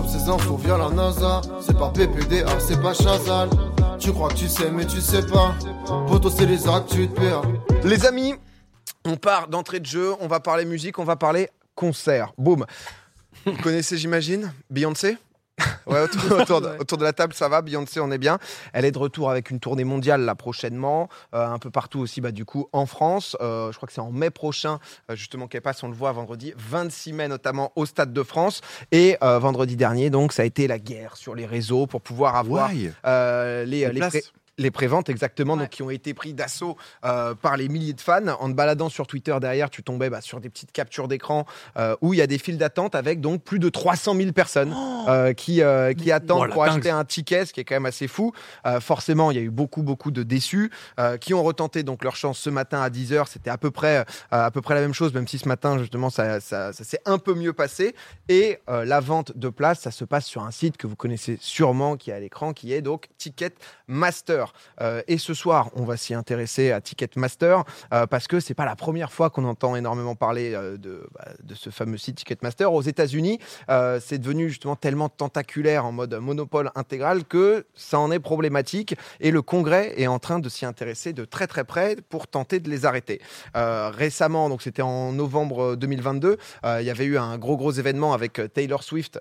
ses infos via la NASA. C'est pas PPDA, c'est pas Chazal. Tu crois que tu sais, mais tu sais pas. Poto, c'est les actes, tu te perds. Les amis, on part d'entrée de jeu, on va parler musique, on va parler concert. Boum. Vous connaissez, j'imagine, Beyoncé? Ouais, autour, autour de, autour de la table, ça va. Beyoncé, on est bien. Elle est de retour avec une tournée mondiale là prochainement, euh, un peu partout aussi, bah, du coup, en France. Euh, je crois que c'est en mai prochain, euh, justement, qu'elle passe. On le voit vendredi 26 mai, notamment au Stade de France. Et euh, vendredi dernier, donc, ça a été la guerre sur les réseaux pour pouvoir avoir euh, les, Les les places. pré- les préventes exactement, Ouais. donc qui ont été pris d'assaut euh, par les milliers de fans. En te baladant sur Twitter derrière, tu tombais bah, sur des petites captures d'écran euh, où il y a des files d'attente avec donc plus de 300 000 personnes euh, qui, qui attendent Oh, pour dingue. acheter un ticket, ce qui est quand même assez fou. Forcément, il y a eu beaucoup beaucoup de déçus qui ont retenté donc leur chance ce matin à 10h. C'était à peu près à peu près la même chose, même si ce matin justement ça, ça, ça s'est un peu mieux passé. Et la vente de places, ça se passe sur un site que vous connaissez sûrement, qui est à l'écran, qui est donc Euh, et ce soir, on va s'y intéresser à Ticketmaster euh, parce que c'est pas la première fois qu'on entend énormément parler euh, de, bah, de ce fameux site Ticketmaster. Aux États-Unis, c'est devenu justement tellement tentaculaire en mode monopole intégral que ça en est problématique. Et le Congrès est en train de s'y intéresser de très très près pour tenter de les arrêter. Récemment, donc c'était en novembre 2022, euh, il y avait eu un gros gros événement avec Taylor Swift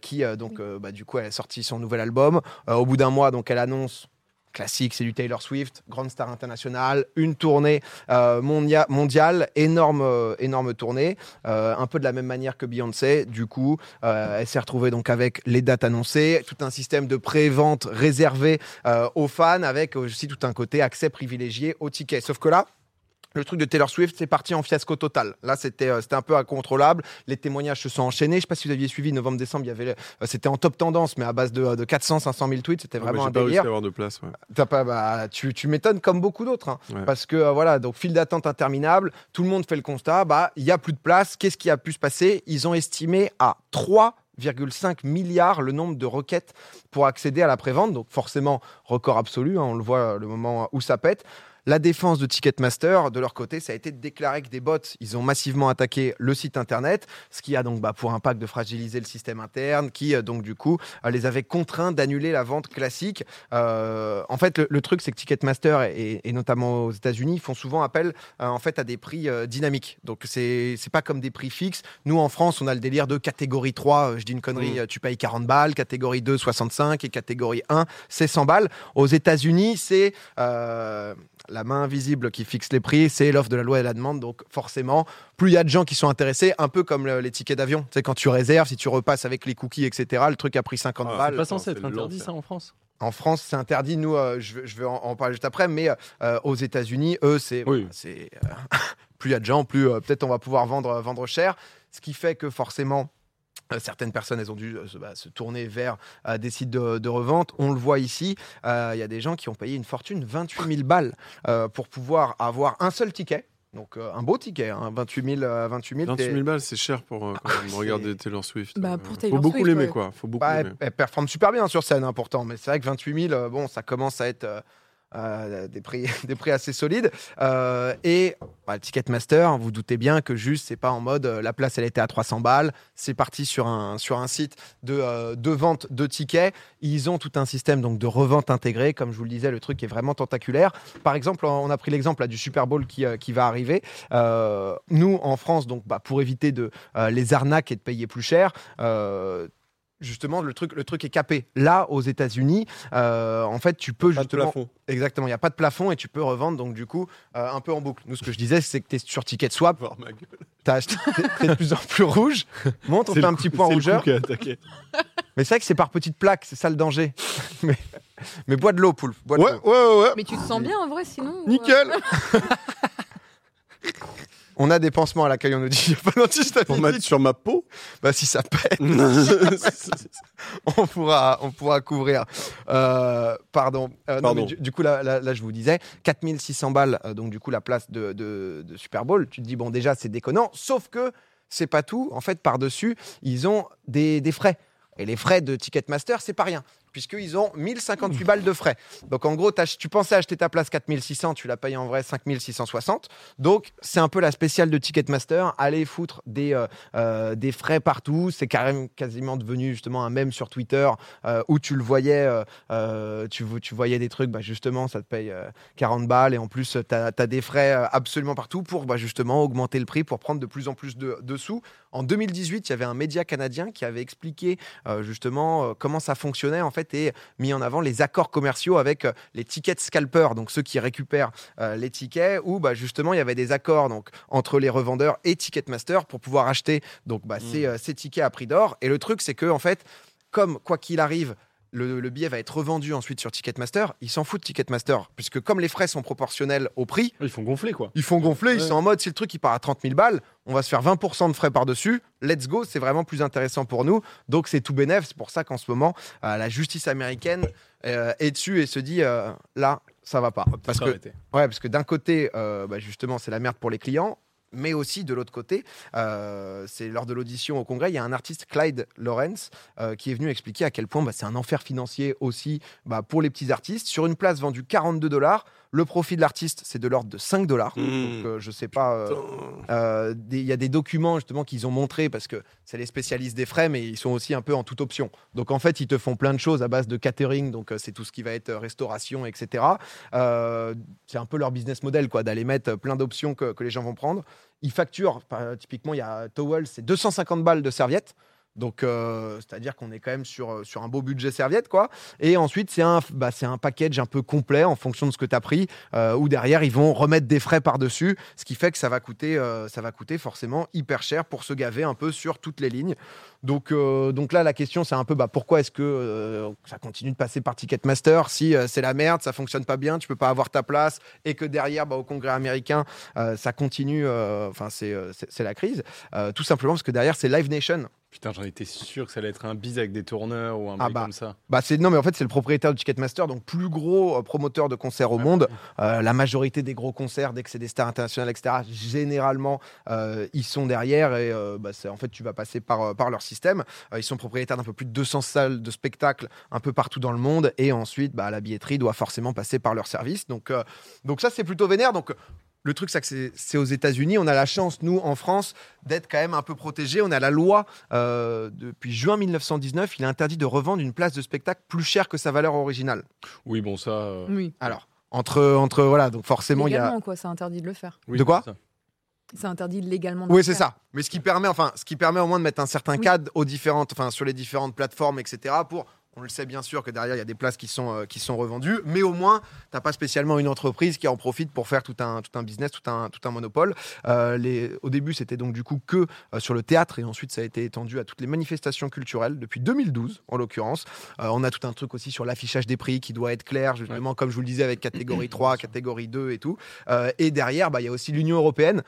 qui donc bah, du coup elle a sorti son nouvel album. Au bout d'un mois, donc elle annonce classique, c'est du Taylor Swift, grande star internationale, une tournée euh, mondia- mondiale, énorme, euh, énorme tournée, euh, un peu de la même manière que Beyoncé. Du coup, elle s'est retrouvée donc avec les dates annoncées, tout un système de pré-vente réservé aux fans, avec aussi tout un côté accès privilégié aux tickets. Sauf que là, le truc de Taylor Swift, c'est parti en fiasco total. Là, c'était euh, c'était un peu incontrôlable. Les témoignages se sont enchaînés. Je ne sais pas si vous aviez suivi novembre-décembre. Il y avait, euh, c'était en top tendance, mais à base de, de 400, 500 000 tweets. C'était Ah, vraiment bah, un pas réussi délire. à avoir de place. ouais. Pas, bah, tu, tu m'étonnes comme beaucoup d'autres. hein. Ouais. Parce que euh, voilà, donc file d'attente interminable, tout le monde fait le constat, bah il y a plus de place. Qu'est-ce qui a pu se passer? Ils ont estimé à 3,5 milliards le nombre de requêtes pour accéder à la prévente. Donc forcément, record absolu, hein, on le voit le moment où ça pète. La défense de Ticketmaster, de leur côté, ça a été de déclarer que des bots, ils ont massivement attaqué le site internet, ce qui a donc bah, pour impact de fragiliser le système interne, qui euh, donc du coup euh, les avait contraints d'annuler la vente classique. Euh, en fait, le, le truc, c'est que Ticketmaster et, et notamment aux États-Unis font souvent appel euh, en fait à des prix euh, dynamiques. Donc c'est c'est pas comme des prix fixes. Nous en France, on a le délire de catégorie 3, euh, je dis une connerie, Mm. euh, tu payes 40 balles, catégorie 2 65 et catégorie 1 c'est 100 balles. Aux États-Unis, c'est la main invisible qui fixe les prix, c'est l'offre de la loi et la demande. Donc forcément, plus il y a de gens qui sont intéressés, un peu comme le- les tickets d'avion. Tu sais, quand tu réserves, si tu repasses avec les cookies, etc., le truc a pris 50 Ah, balles. C'est pas censé être interdit ça en France. En France, c'est interdit. Nous, euh, je, vais- je vais en, en parler juste après, mais euh, aux États-Unis, eux, c'est Oui. euh, plus il y a de gens, plus euh, peut-être on va pouvoir vendre, vendre cher. Ce qui fait que forcément. Certaines personnes, elles ont dû euh, se, bah, se tourner vers euh, des sites de, de revente. On le voit ici, euh, il y a des gens qui ont payé une fortune, 28 000 balles, euh, pour pouvoir avoir un seul ticket. Donc euh, un beau ticket, hein, 28 000. euh, 28 000, 28 t'es- 000 balles, c'est cher pour euh, quand même c'est- regarder Taylor Swift. Bah, pour Faut Taylor beaucoup Swift, l'aimer, ouais. quoi. Faut beaucoup Bah, elle, l'aimer. elle performe super bien sur scène, hein, pourtant. Mais c'est vrai que 28 000, euh, bon, ça commence à être euh, des, prix, assez solides. Euh, et bah, Ticketmaster, vous doutez bien que juste, c'est pas en mode euh, la place, elle était à 300 balles. C'est parti sur un, site de, vente de tickets. Ils ont tout un système donc, de revente intégré. Comme je vous le disais, le truc est vraiment tentaculaire. Par exemple, on a pris l'exemple du Super Bowl qui, va arriver. Nous, en France, donc, bah, pour éviter les arnaques et de payer plus cher, justement le truc le truc est capé là aux États-Unis euh, en fait tu peux Pas de justement plafond. exactement il y a pas de plafond et tu peux revendre donc du coup euh, un peu en boucle nous ce que je disais c'est que tu es sur Ticket Swap gueule. t'as acheté t'es- de plus en plus rouge monte on fait un petit point le rougeur coup qui a attaqué. mais c'est vrai que c'est par petites plaques c'est ça le danger mais, mais bois de l'eau poule bois de Ouais, l'eau. ouais, ouais, ouais. Mais tu te sens bien en vrai sinon Nickel. on a des pansements à l'accueil on nous dit y a pas. Pour mettre sur ma peau. bah si ça pète on pourra, on pourra couvrir. Euh, pardon. Euh, non, mais du, du coup, là, là, là, je vous disais, 4600 balles, euh, donc du coup, la place de, de- de Super Bowl. Tu te dis, bon, déjà, c'est déconnant. Sauf que c'est pas tout. En fait, par-dessus, ils ont des, des frais. Et les frais de Ticketmaster, c'est pas rien. Puisqu'ils ont 1058 balles de frais. Donc en gros, tu pensais acheter ta place 4600, tu la payes en vrai 5660. Donc c'est un peu la spéciale de Ticketmaster. Allez foutre des, euh, euh, des frais partout. C'est carrément quasiment devenu justement un mème sur Twitter euh, où tu le voyais, tu, vo- tu voyais des trucs, bah, justement, ça te paye euh, 40 balles et en plus, tu as, des frais absolument partout pour bah, justement augmenter le prix pour prendre de plus en plus de, de sous. En 2018, il y avait un média canadien qui avait expliqué euh, justement euh, comment ça fonctionnait en fait et mis en avant les accords commerciaux avec euh, les tickets scalpers, donc ceux qui récupèrent les tickets, où bah, justement il y avait des accords donc, entre les revendeurs et Ticketmaster pour pouvoir acheter donc, bah, ces, euh, ces tickets à prix d'or. Et le truc, c'est que en fait, comme quoi qu'il arrive, le, le billet va être revendu ensuite sur Ticketmaster, ils s'en foutent de Ticketmaster, puisque comme les frais sont proportionnels au prix, Ils font gonfler quoi. ils font gonfler, ils sont en mode si le truc il part à 30 000 balles, on va se faire 20% de frais par-dessus, let's go, c'est vraiment plus intéressant pour nous. Donc c'est tout bénef, c'est pour ça qu'en ce moment, euh, la justice américaine euh, est dessus et se dit euh, là, ça va pas. Parce que, ouais, parce que d'un côté, euh, bah, justement, c'est la merde pour les clients. Mais aussi de l'autre côté, euh, c'est lors de l'audition au Congrès, il y a un artiste, Clyde Lawrence, euh, qui est venu expliquer à quel point bah, c'est un enfer financier aussi bah, pour les petits artistes. Sur une place vendue 42 dollars, le profit de l'artiste, c'est de l'ordre de 5 dollars. Mmh. Donc, euh, je sais pas. euh, euh, Il y a des documents justement qu'ils ont montrés parce que c'est les spécialistes des frais, mais ils sont aussi un peu en toute option. Donc en fait, ils te font plein de choses à base de catering, donc c'est tout ce qui va être restauration, etc. C'est un peu leur business model, quoi, d'aller mettre plein d'options que, que les gens vont prendre. Ils facturent, typiquement, il y a Towel, c'est 250 balles de serviettes. Donc, euh, c'est-à-dire qu'on est quand même sur, euh, sur un beau budget serviette, quoi. Et ensuite, c'est un, bah, un package un peu complet en fonction de ce que tu as pris, euh, où derrière, ils vont remettre des frais par-dessus, ce qui fait que ça va coûter, euh, ça va coûter forcément hyper cher pour se gaver un peu sur toutes les lignes. Donc, donc là, la question, c'est un peu bah, pourquoi est-ce que ça continue de passer par Ticketmaster si c'est la merde, ça fonctionne pas bien, tu peux pas avoir ta place et que derrière, bah, au Congrès américain, ça continue, enfin, c'est, c'est la crise. Tout simplement parce que derrière, c'est Live Nation. Putain, j'en étais sûr que ça allait être un bise avec des tourneurs ou un Ah bah. comme ça. Bah c'est non mais en fait c'est le propriétaire de Ticketmaster donc plus gros euh, promoteur de concerts au monde. Euh, la majorité des gros concerts dès que c'est des stars internationales etc. Généralement euh, ils sont derrière et bah, en fait tu vas passer par par leur système. Ils sont propriétaires d'un peu plus de 200 salles de spectacle un peu partout dans le monde et ensuite bah, la billetterie doit forcément passer par leur service donc donc ça c'est plutôt vénère donc le truc, c'est que c'est- aux États-Unis. On a la chance, nous, en France, d'être quand même un peu protégés. On a la loi euh, depuis juin 1919. Il est interdit de revendre une place de spectacle plus chère que sa valeur originale. Oui, bon, ça. euh, Oui. Alors, entre, entre voilà, donc forcément, il y a. Légalement, quoi, c'est interdit de le faire. oui, De quoi c'est ça. C'est interdit légalement de Oui, c'est faire. ça. Mais ce qui permet, enfin, ce qui permet au moins de mettre un certain Oui. cadre aux différentes, enfin, sur les différentes plateformes, etc. Pour, on le sait bien sûr que derrière il y a des places qui sont euh, qui sont revendues, mais au moins t'as pas spécialement une entreprise qui en profite pour faire tout un tout un business, tout un tout un monopole. Euh, les, au début, c'était donc du coup que euh, sur le théâtre et ensuite ça a été étendu à toutes les manifestations culturelles depuis 2012 en l'occurrence. On a tout un truc aussi sur l'affichage des prix qui doit être clair, justement comme je vous le disais avec catégorie 3, catégorie 2 et tout. Et derrière, bah, il y a aussi l'Union européenne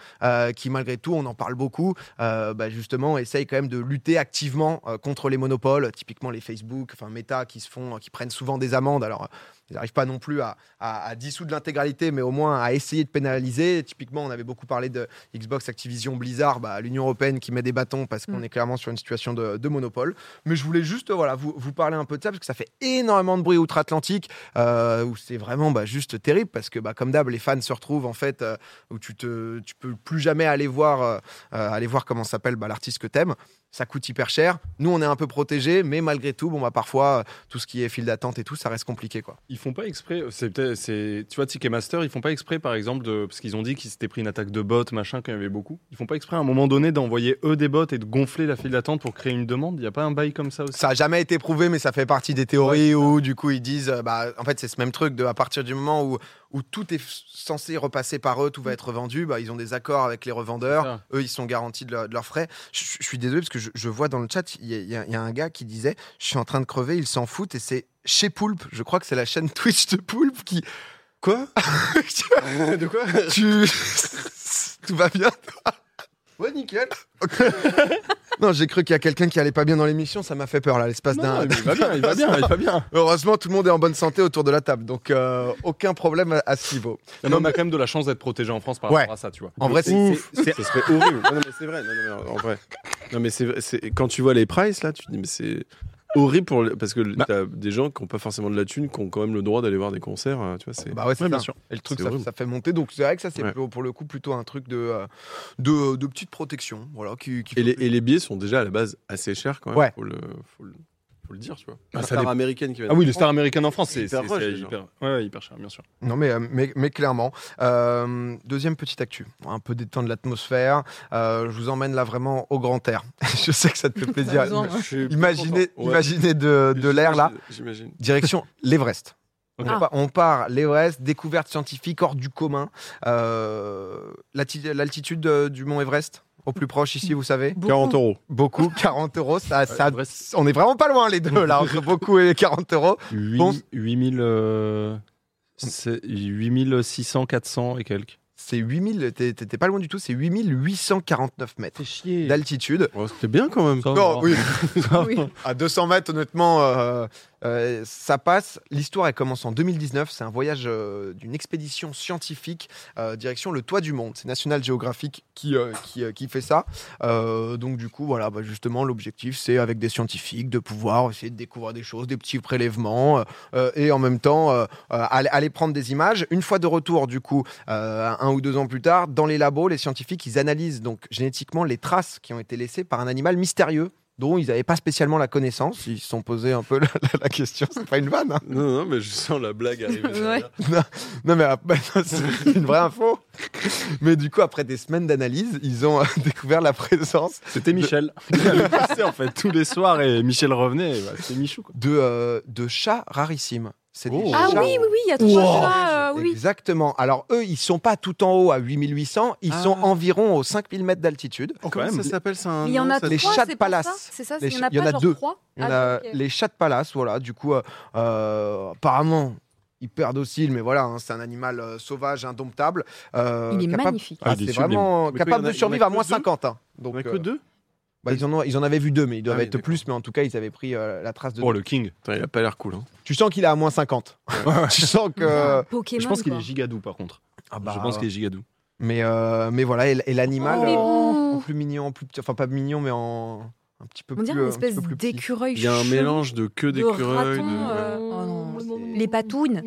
qui malgré tout, on en parle beaucoup, bah, justement essaye quand même de lutter activement contre les monopoles, typiquement les Facebook, enfin Meta qui se font, qui prennent souvent des amendes. Alors ils n'arrivent pas non plus à, à, à dissoudre l'intégralité, mais au moins à essayer de pénaliser. Typiquement, on avait beaucoup parlé de Xbox, Activision, Blizzard, bah, l'Union européenne qui met des bâtons parce qu'on Mm. est clairement sur une situation de, de monopole. Mais je voulais juste voilà, vous, vous parler un peu de ça parce que ça fait énormément de bruit outre-Atlantique, euh, où c'est vraiment bah, juste terrible parce que, bah, comme d'hab, les fans se retrouvent en fait euh, où tu te, tu peux plus jamais aller voir, euh, euh, aller voir comment s'appelle bah, l'artiste que t'aimes. Ça coûte hyper cher. Nous, on est un peu protégés, mais malgré tout, bon, bah, parfois, tout ce qui est file d'attente et tout, ça reste compliqué, quoi. Ils font pas exprès. C'est peut-être, c'est, tu vois, Ticketmaster, ils font pas exprès, par exemple, de, parce qu'ils ont dit qu'ils s'étaient pris une attaque de bots, machin, qu'il y avait beaucoup. Ils font pas exprès à un moment donné d'envoyer eux des bots et de gonfler la file d'attente pour créer une demande. Il y a pas un bail comme ça aussi? Ça a jamais été prouvé, mais ça fait partie des théories où, du coup, ils disent, bah, en fait, c'est ce même truc de, à partir du moment où, où tout est censé repasser par eux, tout va être vendu, bah, ils ont des accords avec les revendeurs. Eux, ils sont garantis de, leur- de leurs frais. Je, je suis désolé parce que je, je vois dans le chat, il y, a- y y un gars qui disait Je suis en train de crever, il s'en fout. Et c'est chez Poulpe, je crois que c'est la chaîne Twitch de Poulpe qui. Quoi? De quoi? Tu. Tout va bien toi? Ouais, nickel. Non, j'ai cru qu'il y a quelqu'un qui allait pas bien dans l'émission, ça m'a fait peur là, l'espace d'un. mais il va bien, il va bien, il va bien. Heureusement, tout le monde est en bonne santé autour de la table, donc euh, aucun problème à, ce niveau. Non, mais on a quand même de la chance d'être protégé en France par Ouais. rapport à ça, tu vois. En vrai, c'est. C'est- c'est- Ce serait horrible. Non, non, mais c'est vrai. Non, non, mais en vrai. Non, mais c'est, c'est- quand tu vois les prices là, tu te dis mais c'est. Horrible pour le- parce que Bah. t'as des gens qui n'ont pas forcément de la thune, qui ont quand même le droit d'aller voir des concerts. euh, Tu vois, c'est. Bah ouais, c'est Ouais, bien ça. sûr. Et le truc, C'est ça, horrible. ça fait monter. Donc c'est vrai que ça, c'est Ouais. pour, pour le coup plutôt un truc de, euh, de, de petite protection. Voilà, qui, qui Et les, fait- et les billets sont déjà à la base assez chers quand même. Ouais. Faut le, faut le, faut le dire, tu vois. Ah, La star américaine qui va Ah oui, le Star American en France, c'est Hyper proche, ouais, ouais, hyper cher, bien sûr. Non, mais, euh, mais, mais clairement. Euh, deuxième petite actu. Un peu détendre l'atmosphère. Euh, je vous emmène là vraiment au grand air. je sais que ça te fait plaisir. Imaginez. Ouais. imaginez de, de l'air là. J'imagine. Direction l'Everest. On, Ah. pa- on part l'Everest, découverte scientifique hors du commun. Euh, l'alti- L'altitude du mont Everest, au plus proche ici, vous savez Beaucoup. 40 euros. Beaucoup, 40 euros. Ça, ça- Everest. on est vraiment pas loin les deux là, entre beaucoup et 40 euros. Bon. 8000, euh, c'est 8600, 400 et quelques. C'est 8000, t'es t'es pas loin du tout, c'est 8849 mètres chier. d'altitude. Oh, C'était bien quand même. Non, oui. Oui. À 200 mètres, honnêtement, euh, euh, ça passe. L'histoire, elle commence en 2019. C'est un voyage euh, d'une expédition scientifique euh, direction le toit du monde. C'est National Geographic qui, qui, fait ça. Donc, du coup, voilà, bah, justement, l'objectif, c'est avec des scientifiques de pouvoir essayer de découvrir des choses, des petits prélèvements et en même temps aller, aller prendre des images. Une fois de retour, du coup, un ou deux ans plus tard, dans les labos, les scientifiques, ils analysent donc génétiquement les traces qui ont été laissées par un animal mystérieux dont ils n'avaient pas spécialement la connaissance. Ils se sont posés un peu la, la- la question. C'est pas une vanne. hein. Non, non, mais je sens la blague arriver. Non, mais euh, bah, c'est une vraie info. Mais du coup, après des semaines d'analyse, ils ont euh, découvert la présence C'était Michel. Il le passait en fait tous les soirs et Michel revenait. bah, C'était Michou. Quoi. de, euh, de chats rarissimes. C'est des Oh. Ah oui, oui, oui, il y a trois Wow. chats, euh, oui. Exactement. Alors eux, ils sont pas tout en haut à 8800, ils Ah. sont environ aux 5000 mètres d'altitude. Comment même. ça s'appelle ça un il y en a Les trois, chats de palace. C'est ça, il y en a il y en pas a genre deux. trois Il y en Ah, a les chats de palace, voilà. Du coup, euh, euh, apparemment, hyper docile, mais voilà, hein, c'est un animal euh, sauvage, indomptable. euh, Il est capable- magnifique. Ah, Ah, c'est vraiment capable de survivre à moins deux 50. hein. On Donc, a que euh, deux bah, ils, en ont, ils en avaient vu deux, mais ils doivent Ah être plus. Mais en tout cas, ils avaient pris euh, la trace de. Oh, deux. le King. Il a pas l'air cool. Hein. Tu sens qu'il est à moins 50. tu sens que. Pokémon. Je pense qu'il est gigadou par contre. Ah bah, je pense qu'il est gigadou. Mais, euh, mais voilà, et, et l'animal, Oh, il est euh, en plus mignon, en plus petit, enfin pas mignon, mais en un petit peu On dirait une espèce d'écureuil. Il y a un mélange de queue de d'écureuil. de- euh, oh les patounes.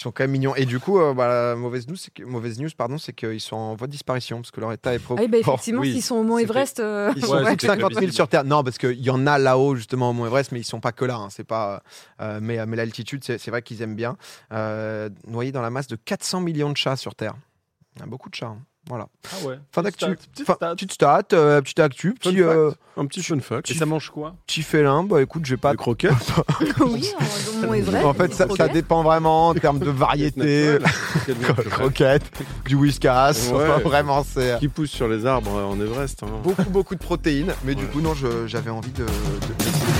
Ils sont quand même mignons. Et du coup, euh, bah, la mauvaise news, c'est que, mauvaise news, pardon, c'est qu'ils sont en voie de disparition parce que leur état est Ah oui, préoccupant. bah, effectivement, oui, s'ils sont au Mont Everest, euh, Ils sont Ouais, plus de c'est 50 000 visible. sur Terre. Non, parce qu'il y en a là-haut, justement, au Mont Everest, mais ils sont pas que là. hein. C'est pas, euh, mais mais l'altitude, c'est c'est vrai qu'ils aiment bien. Euh, noyés dans la masse de 400 millions de chats sur Terre. Il y a beaucoup de chats. hein. Voilà. Ah ouais. Fin Petite d'actu. stat, petite stat. Petite stat, euh, petite actu, petit, euh, Un petit fun fact. Et ça mange quoi? petit félin. Bah écoute, j'ai pas Des croquettes? oui, Mont Everest. En fait, ça, dépend vraiment en termes de variété. Croquettes, du whiskas. Ouais. Enfin, vraiment, c'est Qui pousse sur les arbres en Everest. hein. beaucoup, beaucoup de protéines. Mais du coup, non, je- j'avais envie de. de-